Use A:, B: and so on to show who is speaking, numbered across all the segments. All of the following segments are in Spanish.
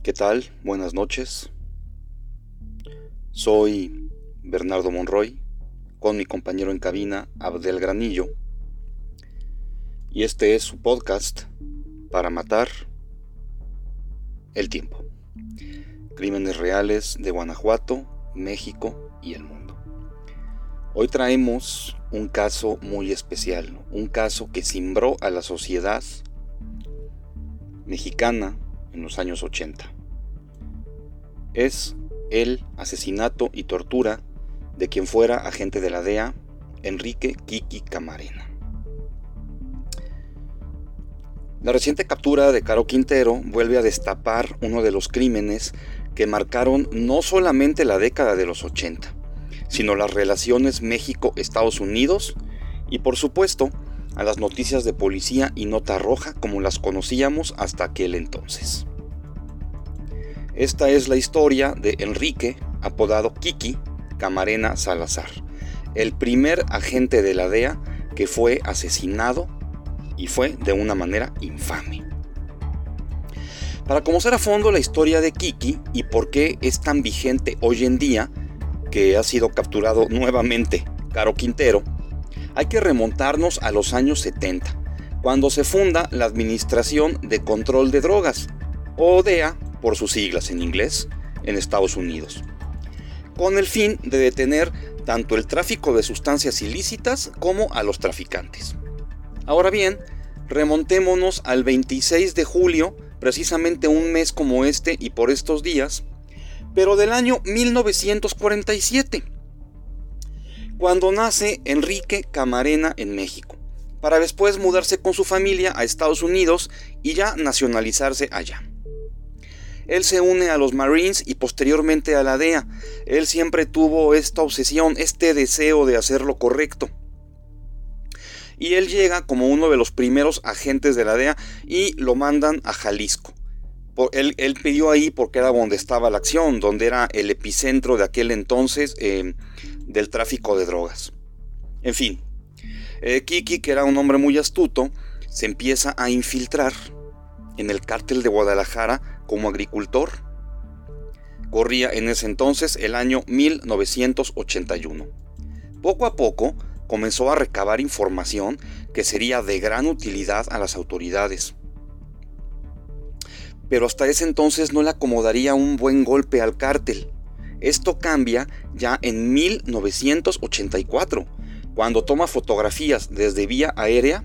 A: ¿Qué tal? Buenas noches. Soy Bernardo Monroy, con mi compañero en cabina, Abdel Granillo. Y este es su podcast para matar el tiempo. Crímenes reales de Guanajuato, México y el mundo. Hoy traemos un caso muy especial, un caso que cimbró a la sociedad mexicana en los años 80. Es el asesinato y tortura de quien fuera agente de la DEA, Enrique Kiki Camarena. La reciente captura de Caro Quintero vuelve a destapar uno de los crímenes que marcaron no solamente la década de los 80, sino las relaciones México-Estados Unidos y por supuesto a las noticias de policía y nota roja como las conocíamos hasta aquel entonces. Esta es la historia de Enrique, apodado Kiki Camarena Salazar, el primer agente de la DEA que fue asesinado y fue de una manera infame. Para conocer a fondo la historia de Kiki y por qué es tan vigente hoy en día, que ha sido capturado nuevamente Caro Quintero, hay que remontarnos a los años 70, cuando se funda la Administración de Control de Drogas, o DEA por sus siglas en inglés, en Estados Unidos, con el fin de detener tanto el tráfico de sustancias ilícitas como a los traficantes. Ahora bien, remontémonos al 26 de julio, precisamente un mes como este y por estos días, pero del año 1947, cuando nace Enrique Camarena en México, para después mudarse con su familia a Estados Unidos y ya nacionalizarse allá. Él se une a los Marines y posteriormente a la DEA. Él siempre tuvo esta obsesión, este deseo de hacer lo correcto. Y él llega como uno de los primeros agentes de la DEA y lo mandan a Jalisco. Él, pidió ahí porque era donde estaba la acción, donde era el epicentro de aquel entonces eh, del tráfico de drogas. En fin, eh, Kiki, que era un hombre muy astuto, se empieza a infiltrar en el cártel de Guadalajara como agricultor. Corría en ese entonces el año 1981. Poco a poco comenzó a recabar información que sería de gran utilidad a las autoridades. Pero hasta ese entonces no le acomodaría un buen golpe al cártel. Esto cambia ya en 1984, cuando toma fotografías desde vía aérea,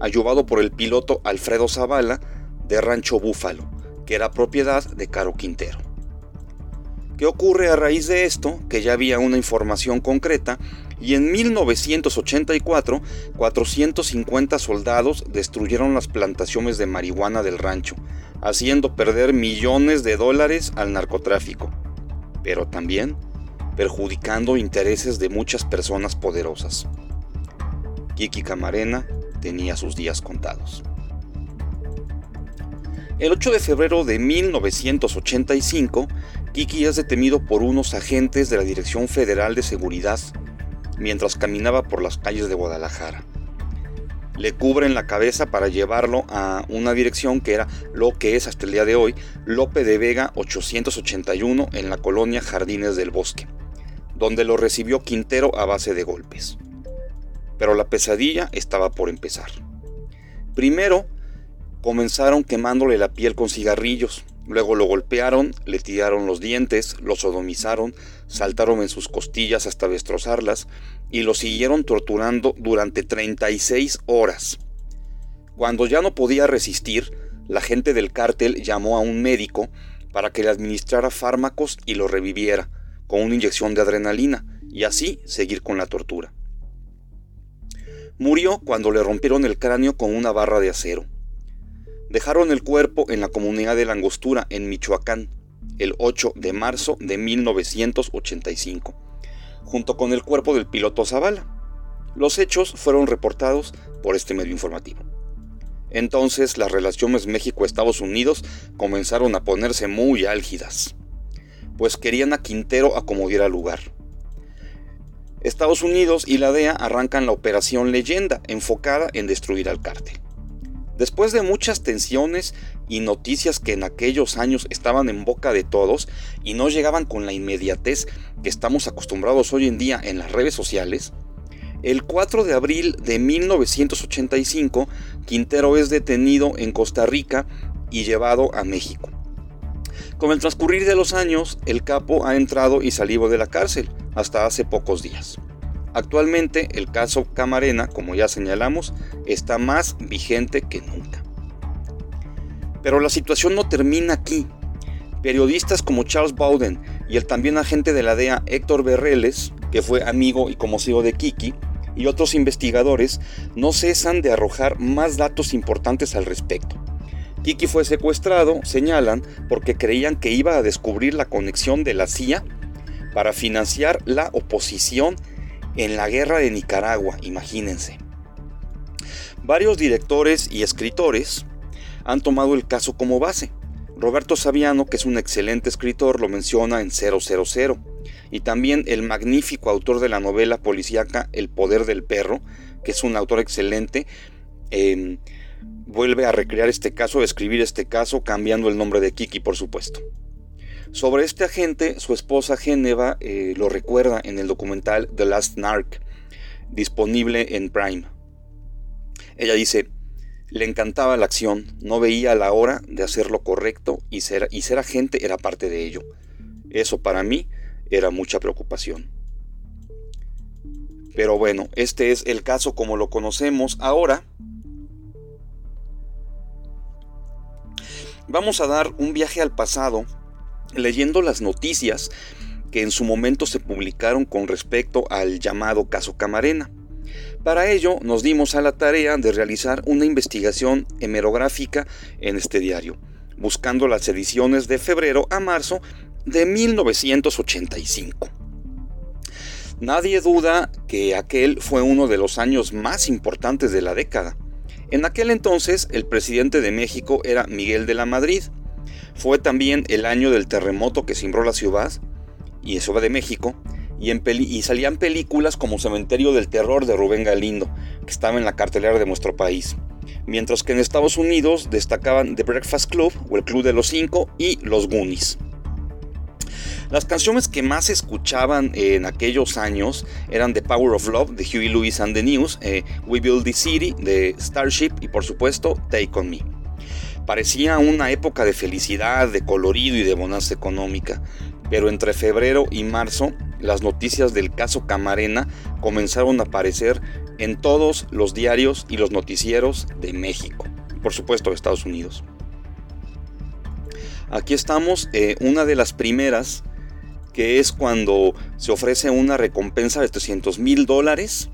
A: ayudado por el piloto Alfredo Zavala de Rancho Búfalo que era propiedad de Caro Quintero. ¿Qué ocurre a raíz de esto? Que ya había una información concreta y en 1984 450 soldados destruyeron las plantaciones de marihuana del rancho, haciendo perder millones de dólares al narcotráfico, pero también perjudicando intereses de muchas personas poderosas. Kiki Camarena tenía sus días contados. El 8 de febrero de 1985, Kiki es detenido por unos agentes de la Dirección Federal de Seguridad mientras caminaba por las calles de Guadalajara. Le cubren la cabeza para llevarlo a una dirección que era lo que es hasta el día de hoy Lope de Vega 881 en la colonia Jardines del Bosque, donde lo recibió Quintero a base de golpes. Pero la pesadilla estaba por empezar. Primero, Comenzaron quemándole la piel con cigarrillos, luego lo golpearon, le tiraron los dientes, lo sodomizaron, saltaron en sus costillas hasta destrozarlas y lo siguieron torturando durante 36 horas. Cuando ya no podía resistir, la gente del cártel llamó a un médico para que le administrara fármacos y lo reviviera con una inyección de adrenalina y así seguir con la tortura. Murió cuando le rompieron el cráneo con una barra de acero. Dejaron el cuerpo en la comunidad de la Angostura, en Michoacán, el 8 de marzo de 1985, junto con el cuerpo del piloto Zavala. Los hechos fueron reportados por este medio informativo. Entonces las relaciones México-Estados Unidos comenzaron a ponerse muy álgidas, pues querían a Quintero acomodiera lugar. Estados Unidos y la DEA arrancan la operación Leyenda, enfocada en destruir al cártel. Después de muchas tensiones, y noticias que en aquellos años estaban en boca de todos y no llegaban con la inmediatez que estamos acostumbrados hoy en día en las redes sociales, el 4 de abril de 1985, Quintero es detenido en Costa Rica y llevado a México. Con el transcurrir de los años, el capo ha entrado y salido de la cárcel hasta hace pocos días. Actualmente el caso Camarena, como ya señalamos, está más vigente que nunca. Pero la situación no termina aquí. Periodistas como Charles Bowden y el también agente de la DEA Héctor Berreles, que fue amigo y conocido de Kiki, y otros investigadores no cesan de arrojar más datos importantes al respecto. Kiki fue secuestrado, señalan, porque creían que iba a descubrir la conexión de la CIA para financiar la oposición en la guerra de Nicaragua, imagínense. Varios directores y escritores han tomado el caso como base. Roberto Saviano, que es un excelente escritor, lo menciona en 000, y también el magnífico autor de la novela policíaca El Poder del Perro, que es un autor excelente, em, vuelve a recrear este caso, a escribir este caso, cambiando el nombre de Kiki, por supuesto. Sobre este agente, su esposa Geneva eh, lo recuerda en el documental The Last Narc, disponible en Prime. Ella dice, le encantaba la acción, no veía la hora de hacer lo correcto y ser, y ser agente era parte de ello. Eso para mí era mucha preocupación. Pero bueno, este es el caso como lo conocemos ahora. Vamos a dar un viaje al pasado leyendo las noticias que en su momento se publicaron con respecto al llamado caso Camarena. Para ello nos dimos a la tarea de realizar una investigación hemerográfica en este diario, buscando las ediciones de febrero a marzo de 1985. Nadie duda que aquel fue uno de los años más importantes de la década. En aquel entonces el presidente de México era Miguel de la Madrid, fue también el año del terremoto que cimbró la ciudad, y va de México, y, salían películas como Cementerio del Terror de Rubén Galindo, que estaba en la cartelera de nuestro país. Mientras que en Estados Unidos destacaban The Breakfast Club o El Club de los Cinco y Los Goonies. Las canciones que más escuchaban en aquellos años eran The Power of Love de Huey Lewis and the News, eh, We Build the City de Starship y por supuesto Take on Me. Parecía una época de felicidad, de colorido y de bonanza económica, pero entre febrero y marzo las noticias del caso Camarena comenzaron a aparecer en todos los diarios y los noticieros de México, por supuesto de Estados Unidos. Aquí estamos, eh, una de las primeras, que es cuando se ofrece una recompensa de 300 mil dólares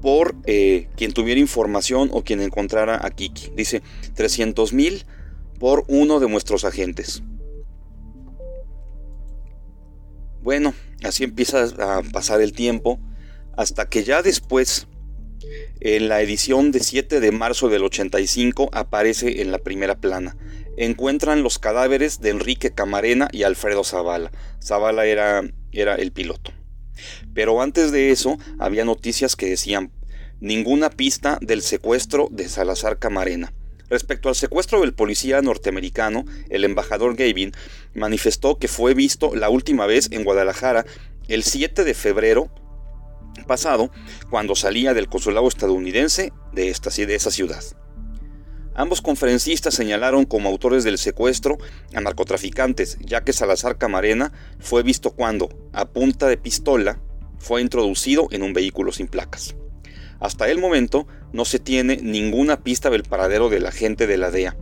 A: por eh, quien tuviera información o quien encontrara a Kiki. Dice 300 mil por uno de nuestros agentes. Bueno, así empieza a pasar el tiempo hasta que ya después, en la edición de 7 de marzo del 85, aparece en la primera plana. Encuentran los cadáveres de Enrique Camarena y Alfredo Zavala. Zavala era, era el piloto. Pero antes de eso había noticias que decían ninguna pista del secuestro de Salazar Camarena. Respecto al secuestro del policía norteamericano, el embajador Gavin manifestó que fue visto la última vez en Guadalajara el 7 de febrero pasado, cuando salía del consulado estadounidense de, esta, de esa ciudad. Ambos conferencistas señalaron como autores del secuestro a narcotraficantes, ya que Salazar Camarena fue visto cuando, a punta de pistola, fue introducido en un vehículo sin placas. Hasta el momento no se tiene ninguna pista del paradero del agente de la DEA,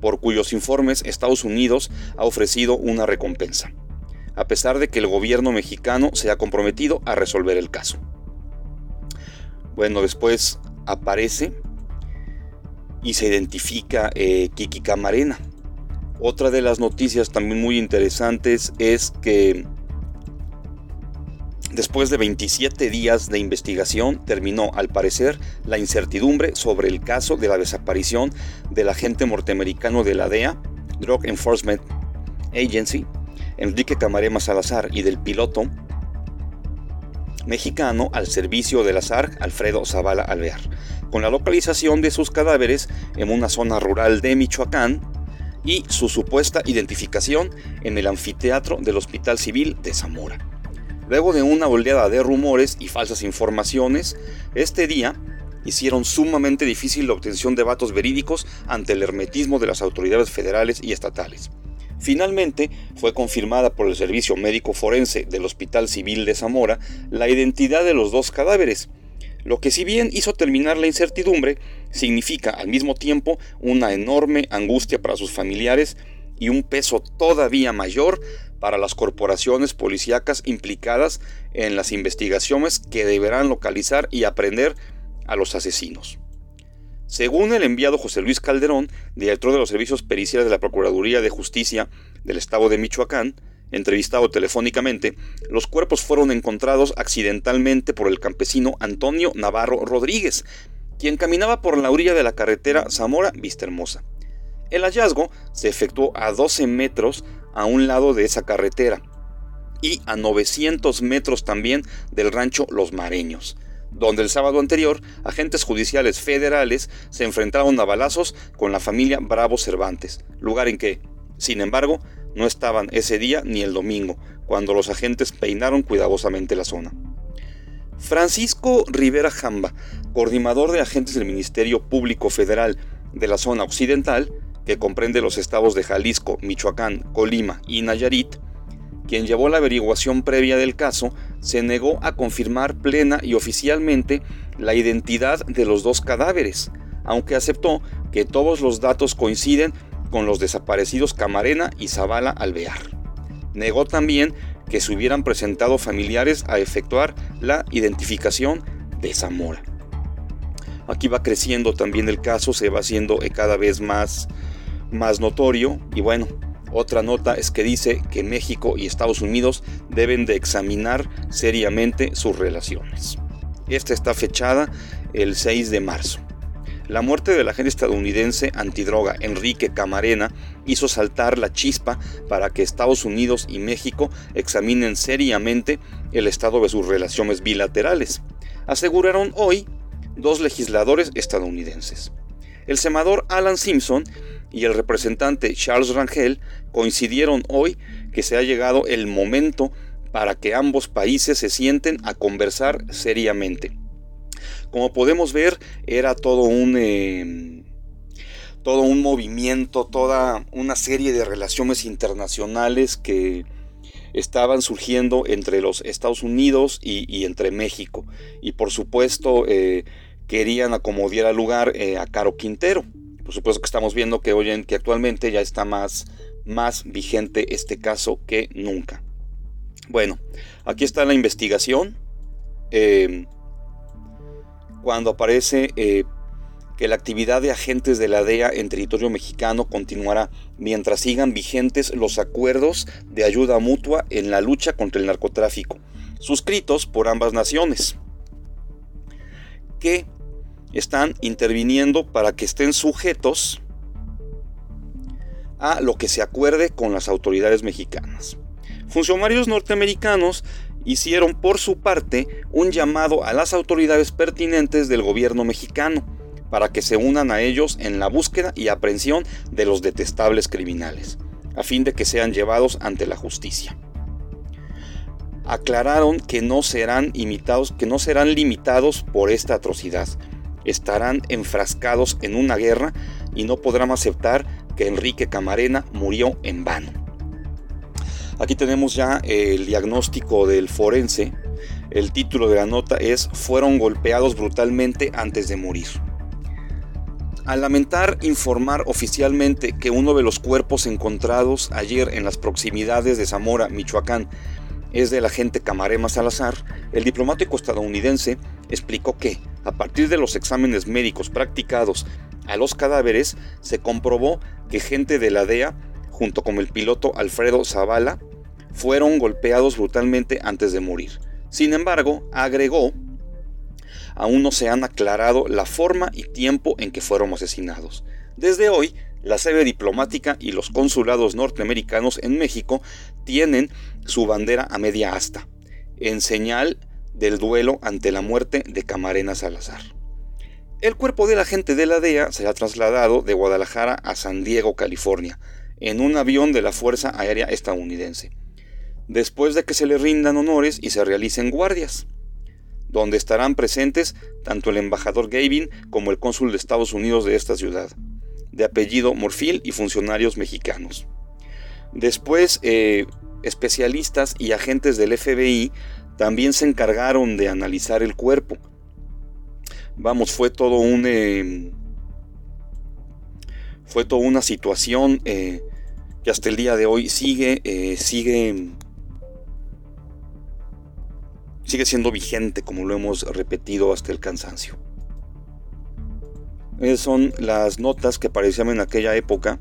A: por cuyos informes Estados Unidos ha ofrecido una recompensa, a pesar de que el gobierno mexicano se ha comprometido a resolver el caso. Bueno, después aparece y se identifica eh, Kiki Camarena. Otra de las noticias también muy interesantes es que después de 27 días de investigación terminó al parecer la incertidumbre sobre el caso de la desaparición del agente norteamericano de la DEA, Drug Enforcement Agency, Enrique Camarena Salazar y del piloto mexicano al servicio de la SARC Alfredo Zavala Alvear, con la localización de sus cadáveres en una zona rural de Michoacán y su supuesta identificación en el anfiteatro del Hospital Civil de Zamora. Luego de una oleada de rumores y falsas informaciones, este día hicieron sumamente difícil la obtención de datos verídicos ante el hermetismo de las autoridades federales y estatales. Finalmente, fue confirmada por el Servicio Médico Forense del Hospital Civil de Zamora la identidad de los dos cadáveres, lo que si bien hizo terminar la incertidumbre, significa al mismo tiempo una enorme angustia para sus familiares y un peso todavía mayor para las corporaciones policíacas implicadas en las investigaciones que deberán localizar y aprender a los asesinos. Según el enviado José Luis Calderón, director de los servicios periciales de la Procuraduría de Justicia del Estado de Michoacán, entrevistado telefónicamente, los cuerpos fueron encontrados accidentalmente por el campesino Antonio Navarro Rodríguez, quien caminaba por la orilla de la carretera Zamora-Vista Hermosa. El hallazgo se efectuó a 12 metros a un lado de esa carretera y a 900 metros también del rancho Los Mareños donde el sábado anterior agentes judiciales federales se enfrentaron a balazos con la familia Bravo Cervantes, lugar en que, sin embargo, no estaban ese día ni el domingo, cuando los agentes peinaron cuidadosamente la zona. Francisco Rivera Jamba, coordinador de agentes del Ministerio Público Federal de la zona occidental, que comprende los estados de Jalisco, Michoacán, Colima y Nayarit, quien llevó la averiguación previa del caso, se negó a confirmar plena y oficialmente la identidad de los dos cadáveres, aunque aceptó que todos los datos coinciden con los desaparecidos Camarena y Zavala Alvear. Negó también que se hubieran presentado familiares a efectuar la identificación de Zamora. Aquí va creciendo también el caso, se va haciendo cada vez más, más notorio y bueno, otra nota es que dice que México y Estados Unidos deben de examinar seriamente sus relaciones. Esta está fechada el 6 de marzo. La muerte del agente estadounidense antidroga Enrique Camarena hizo saltar la chispa para que Estados Unidos y México examinen seriamente el estado de sus relaciones bilaterales, aseguraron hoy dos legisladores estadounidenses. El senador Alan Simpson y el representante Charles Rangel coincidieron hoy que se ha llegado el momento para que ambos países se sienten a conversar seriamente. Como podemos ver, era todo un, em, todo un movimiento, toda una serie de relaciones internacionales que estaban surgiendo entre los Estados Unidos y, entre México. Y por supuesto, eh, querían acomodar lugar eh, a Caro Quintero. Por supuesto que estamos viendo que hoy en, que actualmente ya está más, más vigente este caso que nunca. Bueno, aquí está la investigación. Em, cuando aparece eh, que la actividad de agentes de la DEA en territorio mexicano continuará mientras sigan vigentes los acuerdos de ayuda mutua en la lucha contra el narcotráfico, suscritos por ambas naciones, que están interviniendo para que estén sujetos a lo que se acuerde con las autoridades mexicanas. Funcionarios norteamericanos hicieron por su parte un llamado a las autoridades pertinentes del gobierno mexicano para que se unan a ellos en la búsqueda y aprehensión de los detestables criminales, a fin de que sean llevados ante la justicia. Aclararon que no serán que no serán limitados por esta atrocidad, estarán enfrascados en una guerra y no podrán aceptar que Enrique Camarena murió en vano. Aquí tenemos ya el diagnóstico del forense. El título de la nota es Fueron golpeados brutalmente antes de morir. Al lamentar informar oficialmente que uno de los cuerpos encontrados ayer en las proximidades de Zamora, Michoacán, es del agente Camarema Salazar, el diplomático estadounidense explicó que, a partir de los exámenes médicos practicados a los cadáveres, se comprobó que gente de la DEA, junto con el piloto Alfredo Zavala, fueron golpeados brutalmente antes de morir. Sin embargo, agregó, aún no se han aclarado la forma y tiempo en que fueron asesinados. Desde hoy, la sede diplomática y los consulados norteamericanos en México tienen su bandera a media asta, en señal del duelo ante la muerte de Camarena Salazar. El cuerpo del agente de la DEA será trasladado de Guadalajara a San Diego, California, en un avión de la Fuerza Aérea Estadounidense, después de que se le rindan honores y se realicen guardias, donde estarán presentes tanto el embajador Gavin como el cónsul de Estados Unidos de esta ciudad, de apellido Morfil y funcionarios mexicanos. Después, eh, especialistas y agentes del FBI también se encargaron de analizar el cuerpo. Vamos, fue todo un... Eh, fue toda una situación eh, que hasta el día de hoy sigue, eh, sigue, sigue siendo vigente, como lo hemos repetido hasta el cansancio. Esas son las notas que aparecían en aquella época.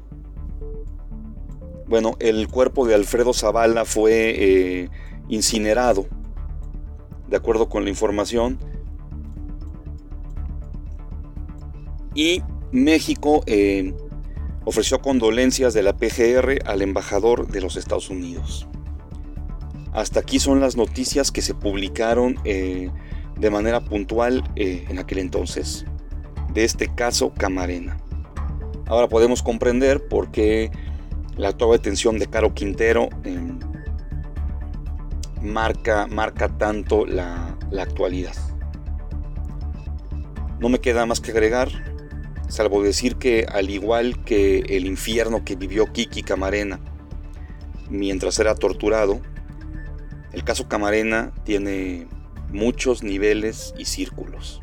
A: Bueno, el cuerpo de Alfredo Zavala fue incinerado de acuerdo con la información. Y México eh, ofreció condolencias de la PGR al embajador de los Estados Unidos. Hasta aquí son las noticias que se publicaron eh, de manera puntual eh, en aquel entonces de este caso Camarena. Ahora podemos comprender por qué la actual detención de Caro Quintero marca, marca tanto la, la actualidad. No me queda más que agregar, salvo decir que al igual que el infierno que vivió Kiki Camarena mientras era torturado, el caso Camarena tiene muchos niveles y círculos,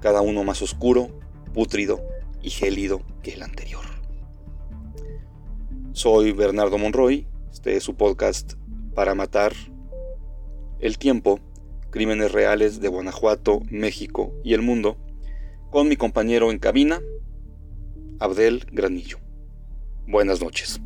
A: cada uno más oscuro, pútrido y gélido que el anterior. Soy Bernardo Monroy, este es su podcast para matar el tiempo, crímenes reales de Guanajuato, México y el mundo, con mi compañero en cabina, Abdel Granillo. Buenas noches.